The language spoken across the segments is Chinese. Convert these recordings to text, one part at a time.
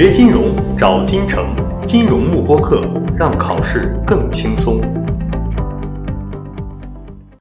学金融找金城，金融慕播课，让考试更轻松。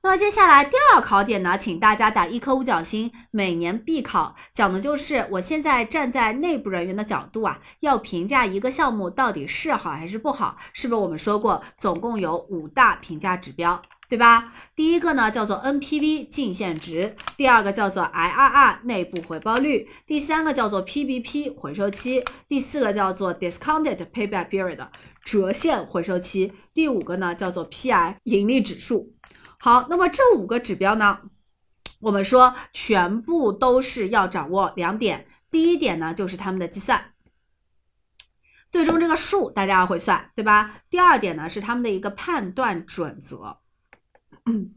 那么接下来第二考点呢，请大家打一颗五角星，每年必考，讲的就是我现在站在内部人员的角度啊，要评价一个项目到底是好还是不好，是不是我们说过，总共有五大评价指标？对吧？第一个呢叫做 NPV 净现值，第二个叫做 IRR 内部回报率，第三个叫做 PBP 回收期，第四个叫做 Discounted Payback Period 折现回收期，第五个呢叫做 PI 盈利指数。好，那么这五个指标呢，我们说全部都是要掌握两点，第一点呢就是他们的计算，最终这个数大家要会算，对吧？第二点呢是他们的一个判断准则。嗯，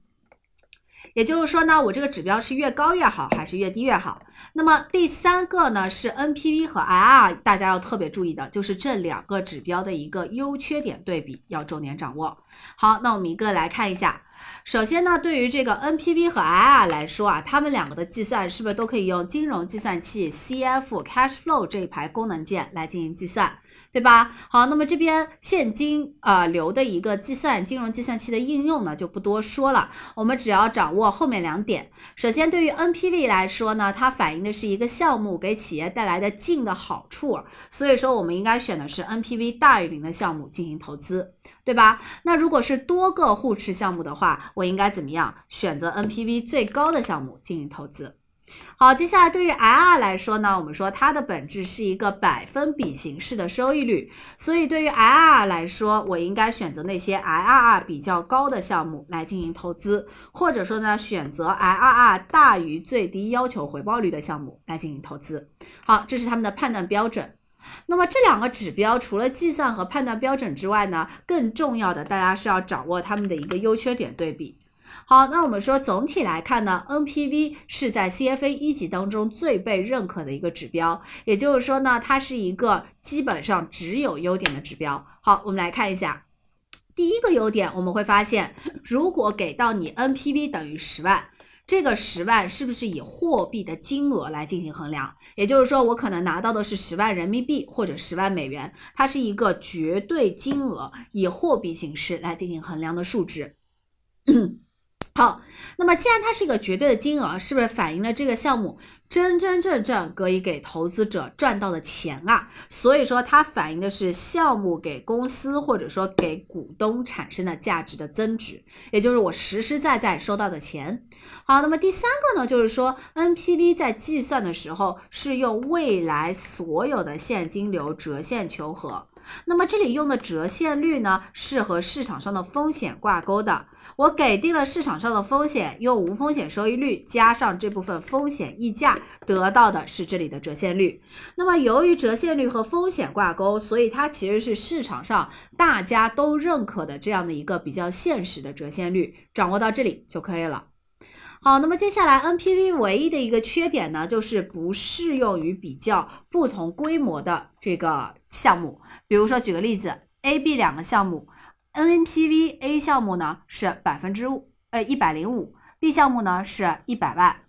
也就是说呢，我这个指标是越高越好，还是越低越好？那么第三个呢是 NPV 和 IR，大家要特别注意的，就是这两个指标的一个优缺点对比，要重点掌握。好，那我们一个来看一下。首先呢，对于这个 NPV 和 IR 来说啊，它们两个的计算是不是都可以用金融计算器 CF Cash Flow 这一排功能键来进行计算？对吧？好，那么这边现金啊流的一个计算，金融计算器的应用呢就不多说了，我们只要掌握后面两点。首先，对于 NPV 来说呢，它反映的是一个项目给企业带来的净的好处，所以说我们应该选的是 NPV 大于零的项目进行投资，对吧？那如果是多个互斥项目的话，我应该怎么样？选择 NPV 最高的项目进行投资。好，接下来对于 IR 来说呢，我们说它的本质是一个百分比形式的收益率，所以对于 IR 来说，我应该选择那些 IRR 比较高的项目来进行投资，或者说呢，选择 IRR 大于最低要求回报率的项目来进行投资。好，这是他们的判断标准。那么这两个指标除了计算和判断标准之外呢，更重要的大家是要掌握它们的一个优缺点对比。好，那我们说总体来看呢，NPV 是在 CFA 一级当中最被认可的一个指标，也就是说呢，它是一个基本上只有优点的指标。好，我们来看一下，第一个优点，我们会发现，如果给到你 NPV 等于十万，这个十万是不是以货币的金额来进行衡量？也就是说，我可能拿到的是十万人民币或者十万美元，它是一个绝对金额，以货币形式来进行衡量的数值。好，那么既然它是一个绝对的金额，是不是反映了这个项目真真正正可以给投资者赚到的钱啊？所以说它反映的是项目给公司或者说给股东产生的价值的增值，也就是我实实在在收到的钱。好，那么第三个呢，就是说 NPV 在计算的时候是用未来所有的现金流折现求和。那么这里用的折现率呢，是和市场上的风险挂钩的。我给定了市场上的风险，用无风险收益率加上这部分风险溢价，得到的是这里的折现率。那么由于折现率和风险挂钩，所以它其实是市场上大家都认可的这样的一个比较现实的折现率。掌握到这里就可以了。好，那么接下来 NPV 唯一的一个缺点呢，就是不适用于比较不同规模的这个项目。比如说，举个例子，A、B 两个项目，NPV A 项目呢是百分之呃一百零五，B 项目呢是一百万。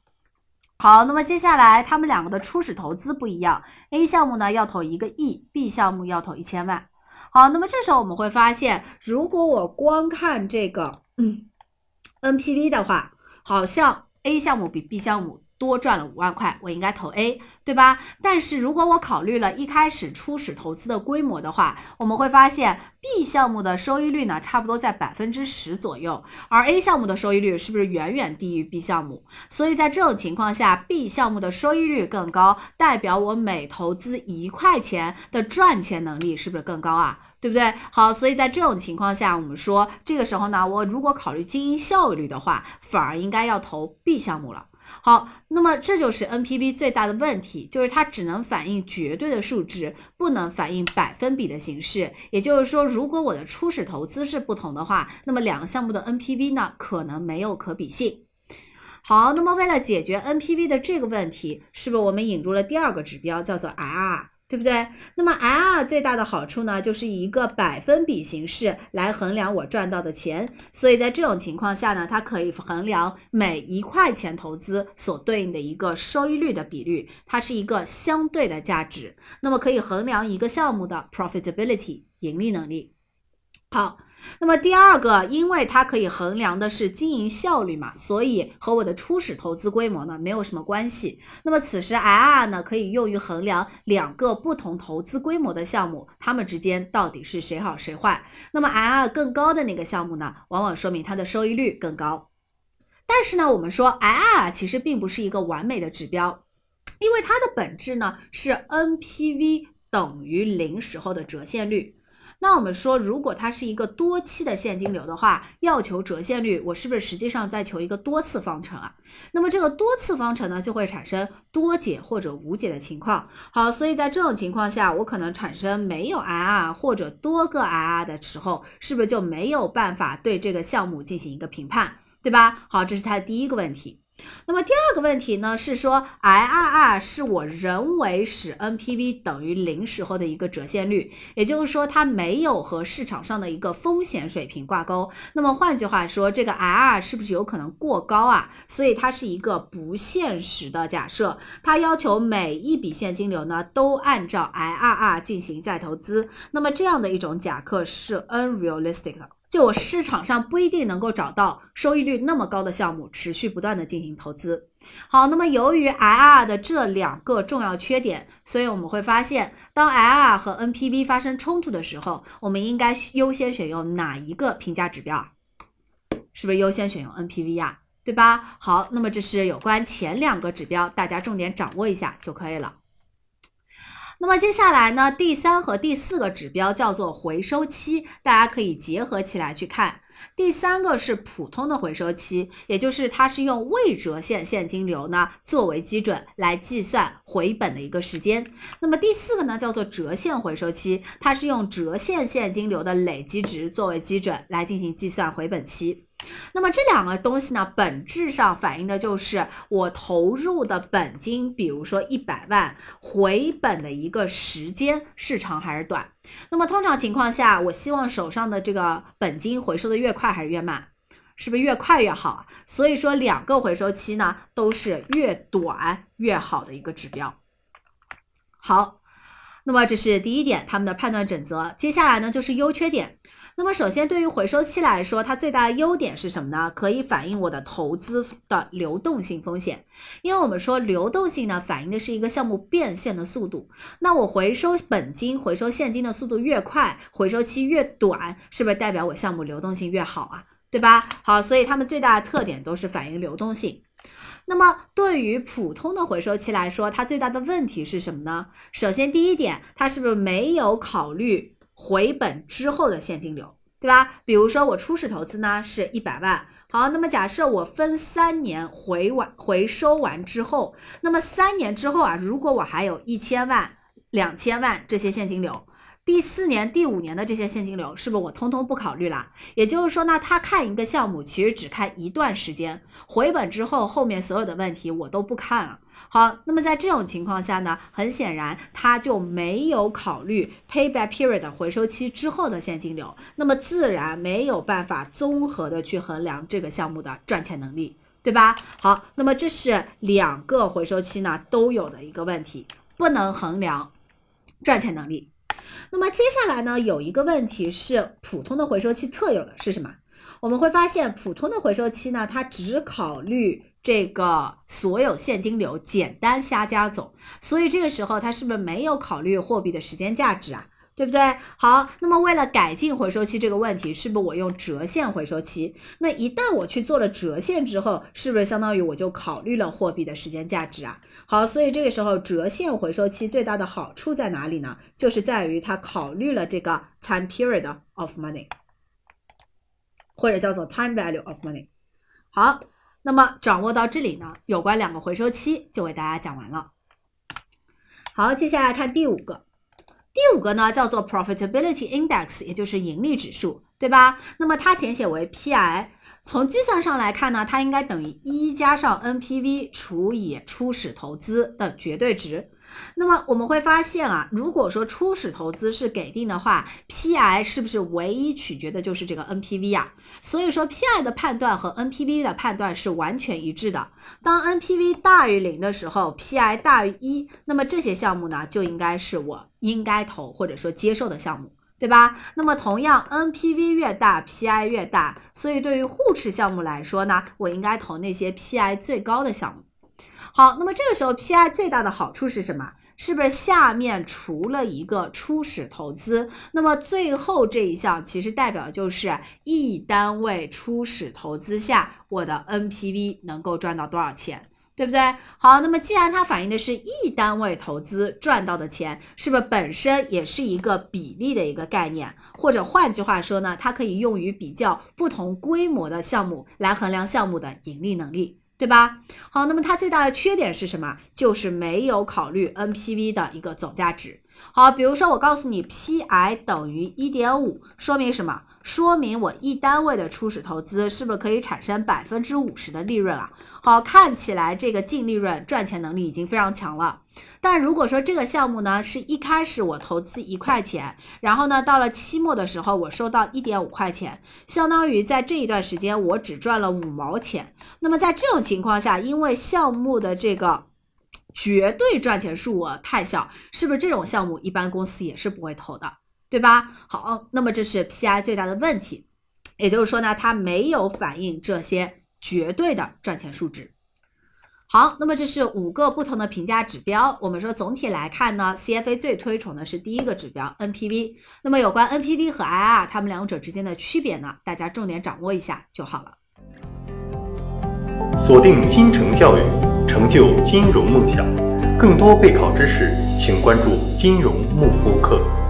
好，那么接下来他们两个的初始投资不一样，A 项目呢要投一个亿，B 项目要投一千万。好，那么这时候我们会发现，如果我光看这个嗯 NPV 的话，好像 A 项目比 B 项目。多赚了五万块，我应该投 A，对吧？但是如果我考虑了一开始初始投资的规模的话，我们会发现 B 项目的收益率呢，差不多在百分之十左右，而 A 项目的收益率是不是远远低于 B 项目？所以在这种情况下，B 项目的收益率更高，代表我每投资一块钱的赚钱能力是不是更高啊？对不对？好，所以在这种情况下，我们说这个时候呢，我如果考虑经营效率的话，反而应该要投 B 项目了。好，那么这就是 NPV 最大的问题，就是它只能反映绝对的数值，不能反映百分比的形式。也就是说，如果我的初始投资是不同的话，那么两个项目的 NPV 呢，可能没有可比性。好，那么为了解决 NPV 的这个问题，是不是我们引入了第二个指标，叫做 IR？对不对？那么 I R 最大的好处呢，就是以一个百分比形式来衡量我赚到的钱，所以在这种情况下呢，它可以衡量每一块钱投资所对应的一个收益率的比率，它是一个相对的价值，那么可以衡量一个项目的 profitability 盈利能力。好。那么第二个，因为它可以衡量的是经营效率嘛，所以和我的初始投资规模呢没有什么关系。那么此时 IRR 呢可以用于衡量两个不同投资规模的项目，它们之间到底是谁好谁坏。那么 IRR 更高的那个项目呢，往往说明它的收益率更高。但是呢，我们说 IRR 其实并不是一个完美的指标，因为它的本质呢是 NPV 等于零时候的折现率。那我们说，如果它是一个多期的现金流的话，要求折现率，我是不是实际上在求一个多次方程啊？那么这个多次方程呢，就会产生多解或者无解的情况。好，所以在这种情况下，我可能产生没有 IR 或者多个 IR 的时候，是不是就没有办法对这个项目进行一个评判，对吧？好，这是它的第一个问题。那么第二个问题呢，是说 IRR 是我人为使 NPV 等于零时候的一个折现率，也就是说它没有和市场上的一个风险水平挂钩。那么换句话说，这个 IRR 是不是有可能过高啊？所以它是一个不现实的假设，它要求每一笔现金流呢都按照 IRR 进行再投资。那么这样的一种假设是 unrealistic 的。就我市场上不一定能够找到收益率那么高的项目，持续不断的进行投资。好，那么由于 IRR 的这两个重要缺点，所以我们会发现，当 IRR 和 NPV 发生冲突的时候，我们应该优先选用哪一个评价指标？是不是优先选用 NPV 呀？对吧？好，那么这是有关前两个指标，大家重点掌握一下就可以了。那么接下来呢，第三和第四个指标叫做回收期，大家可以结合起来去看。第三个是普通的回收期，也就是它是用未折现现金流呢作为基准来计算回本的一个时间。那么第四个呢叫做折现回收期，它是用折现现金流的累积值作为基准来进行计算回本期。那么这两个东西呢，本质上反映的就是我投入的本金，比如说一百万，回本的一个时间是长还是短。那么通常情况下，我希望手上的这个本金回收的越快还是越慢，是不是越快越好？所以说两个回收期呢，都是越短越好的一个指标。好，那么这是第一点，他们的判断准则。接下来呢，就是优缺点。那么首先，对于回收期来说，它最大的优点是什么呢？可以反映我的投资的流动性风险。因为我们说流动性呢，反映的是一个项目变现的速度。那我回收本金、回收现金的速度越快，回收期越短，是不是代表我项目流动性越好啊？对吧？好，所以它们最大的特点都是反映流动性。那么对于普通的回收期来说，它最大的问题是什么呢？首先第一点，它是不是没有考虑？回本之后的现金流，对吧？比如说我初始投资呢是一百万，好，那么假设我分三年回完回收完之后，那么三年之后啊，如果我还有一千万、两千万这些现金流，第四年、第五年的这些现金流，是不是我通通不考虑了？也就是说呢，他看一个项目其实只看一段时间，回本之后后面所有的问题我都不看了。好，那么在这种情况下呢，很显然他就没有考虑 payback period 回收期之后的现金流，那么自然没有办法综合的去衡量这个项目的赚钱能力，对吧？好，那么这是两个回收期呢都有的一个问题，不能衡量赚钱能力。那么接下来呢，有一个问题是普通的回收期特有的是什么？我们会发现普通的回收期呢，它只考虑。这个所有现金流简单瞎加总，所以这个时候他是不是没有考虑货币的时间价值啊？对不对？好，那么为了改进回收期这个问题，是不是我用折现回收期？那一旦我去做了折现之后，是不是相当于我就考虑了货币的时间价值啊？好，所以这个时候折现回收期最大的好处在哪里呢？就是在于它考虑了这个 time period of money，或者叫做 time value of money。好。那么掌握到这里呢，有关两个回收期就为大家讲完了。好，接下来看第五个，第五个呢叫做 Profitability Index，也就是盈利指数，对吧？那么它简写为 PI。从计算上来看呢，它应该等于一加上 NPV 除以初始投资的绝对值。那么我们会发现啊，如果说初始投资是给定的话，PI 是不是唯一取决的就是这个 NPV 啊？所以说 PI 的判断和 NPV 的判断是完全一致的。当 NPV 大于零的时候，PI 大于一，那么这些项目呢就应该是我应该投或者说接受的项目，对吧？那么同样，NPV 越大，PI 越大，所以对于互斥项目来说呢，我应该投那些 PI 最高的项目。好，那么这个时候 PI 最大的好处是什么？是不是下面除了一个初始投资，那么最后这一项其实代表就是一单位初始投资下我的 NPV 能够赚到多少钱，对不对？好，那么既然它反映的是一单位投资赚到的钱，是不是本身也是一个比例的一个概念？或者换句话说呢，它可以用于比较不同规模的项目来衡量项目的盈利能力。对吧？好，那么它最大的缺点是什么？就是没有考虑 NPV 的一个总价值。好，比如说我告诉你 PI 等于一点五，说明什么？说明我一单位的初始投资是不是可以产生百分之五十的利润啊？好，看起来这个净利润赚钱能力已经非常强了。但如果说这个项目呢，是一开始我投资一块钱，然后呢，到了期末的时候我收到一点五块钱，相当于在这一段时间我只赚了五毛钱。那么在这种情况下，因为项目的这个绝对赚钱数额太小，是不是这种项目一般公司也是不会投的，对吧？好，那么这是 PI 最大的问题，也就是说呢，它没有反映这些。绝对的赚钱数值。好，那么这是五个不同的评价指标。我们说总体来看呢，CFA 最推崇的是第一个指标 NPV。那么有关 NPV 和 IR 它们两者之间的区别呢，大家重点掌握一下就好了。锁定金城教育，成就金融梦想。更多备考知识，请关注金融慕播课。